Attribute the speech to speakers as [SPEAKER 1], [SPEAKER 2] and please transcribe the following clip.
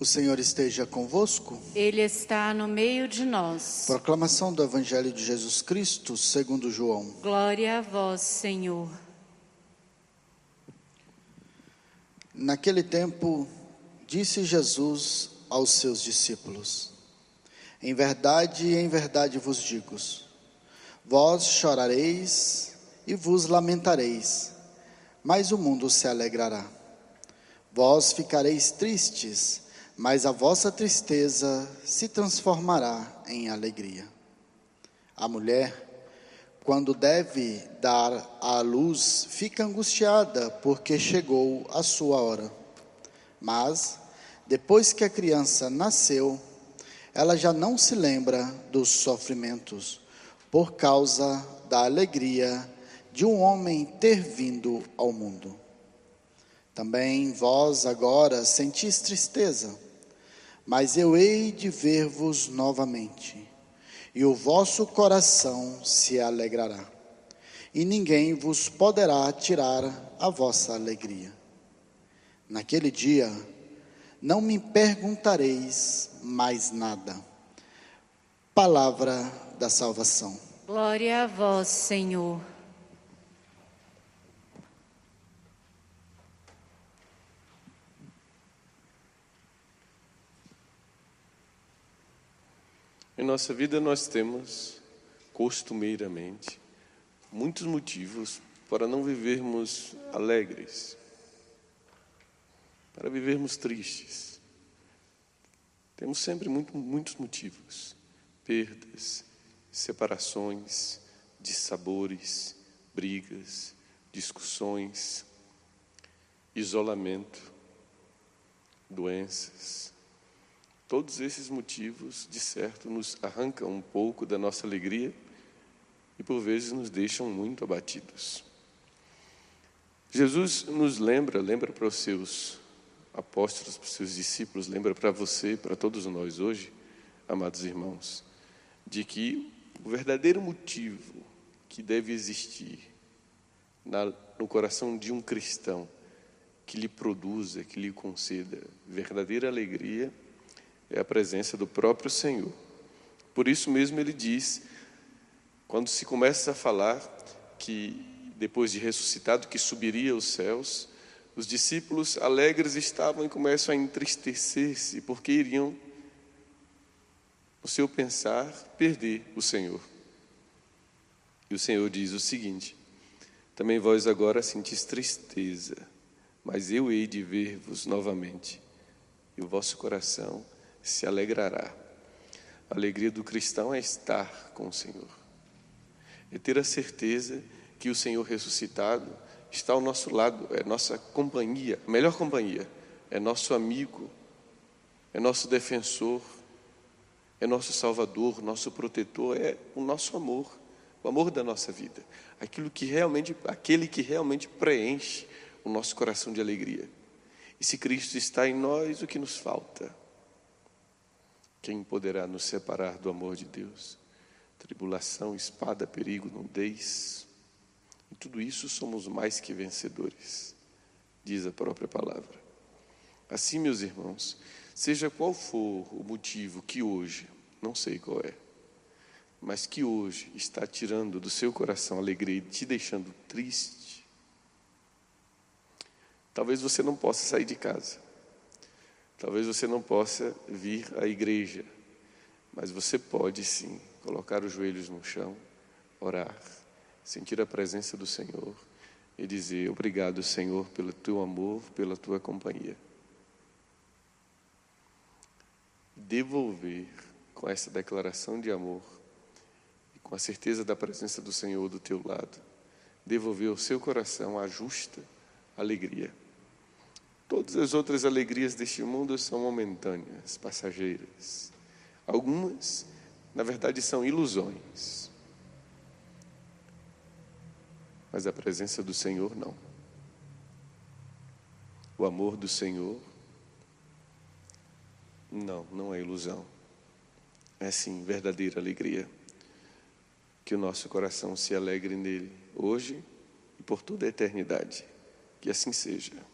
[SPEAKER 1] O Senhor esteja convosco.
[SPEAKER 2] Ele está no meio de nós.
[SPEAKER 1] Proclamação do Evangelho de Jesus Cristo, segundo João.
[SPEAKER 2] Glória a vós, Senhor.
[SPEAKER 1] Naquele tempo, disse Jesus aos seus discípulos: Em verdade, em verdade vos digo: vós chorareis e vos lamentareis, mas o mundo se alegrará. Vós ficareis tristes, mas a vossa tristeza se transformará em alegria. A mulher, quando deve dar à luz, fica angustiada porque chegou a sua hora. Mas, depois que a criança nasceu, ela já não se lembra dos sofrimentos, por causa da alegria de um homem ter vindo ao mundo. Também vós agora sentis tristeza mas eu hei de ver-vos novamente, e o vosso coração se alegrará, e ninguém vos poderá tirar a vossa alegria. Naquele dia, não me perguntareis mais nada. Palavra da salvação.
[SPEAKER 2] Glória a vós, Senhor.
[SPEAKER 3] Em nossa vida nós temos, costumeiramente, muitos motivos para não vivermos alegres, para vivermos tristes. Temos sempre muito, muitos motivos: perdas, separações, dissabores, brigas, discussões, isolamento, doenças, Todos esses motivos, de certo, nos arrancam um pouco da nossa alegria e por vezes nos deixam muito abatidos. Jesus nos lembra, lembra para os seus apóstolos, para os seus discípulos, lembra para você, para todos nós hoje, amados irmãos, de que o verdadeiro motivo que deve existir na, no coração de um cristão que lhe produza, que lhe conceda verdadeira alegria é a presença do próprio Senhor. Por isso mesmo ele diz, quando se começa a falar que depois de ressuscitado que subiria aos céus, os discípulos alegres estavam e começam a entristecer-se porque iriam no seu pensar perder o Senhor. E o Senhor diz o seguinte: Também vós agora sentis tristeza, mas eu hei de ver-vos novamente, e o vosso coração se alegrará. A alegria do cristão é estar com o Senhor, é ter a certeza que o Senhor ressuscitado está ao nosso lado, é nossa companhia, a melhor companhia, é nosso amigo, é nosso defensor, é nosso salvador, nosso protetor, é o nosso amor, o amor da nossa vida, aquilo que realmente, aquele que realmente preenche o nosso coração de alegria. E se Cristo está em nós, o que nos falta? Quem poderá nos separar do amor de Deus? Tribulação, espada, perigo, nudez. Em tudo isso somos mais que vencedores, diz a própria palavra. Assim, meus irmãos, seja qual for o motivo que hoje, não sei qual é, mas que hoje está tirando do seu coração alegria e te deixando triste, talvez você não possa sair de casa. Talvez você não possa vir à igreja, mas você pode sim colocar os joelhos no chão, orar, sentir a presença do Senhor e dizer: Obrigado, Senhor, pelo teu amor, pela tua companhia. Devolver com essa declaração de amor e com a certeza da presença do Senhor do teu lado, devolver ao seu coração a justa alegria. Todas as outras alegrias deste mundo são momentâneas, passageiras. Algumas, na verdade, são ilusões. Mas a presença do Senhor não. O amor do Senhor, não, não é ilusão. É sim verdadeira alegria. Que o nosso coração se alegre nele, hoje e por toda a eternidade. Que assim seja.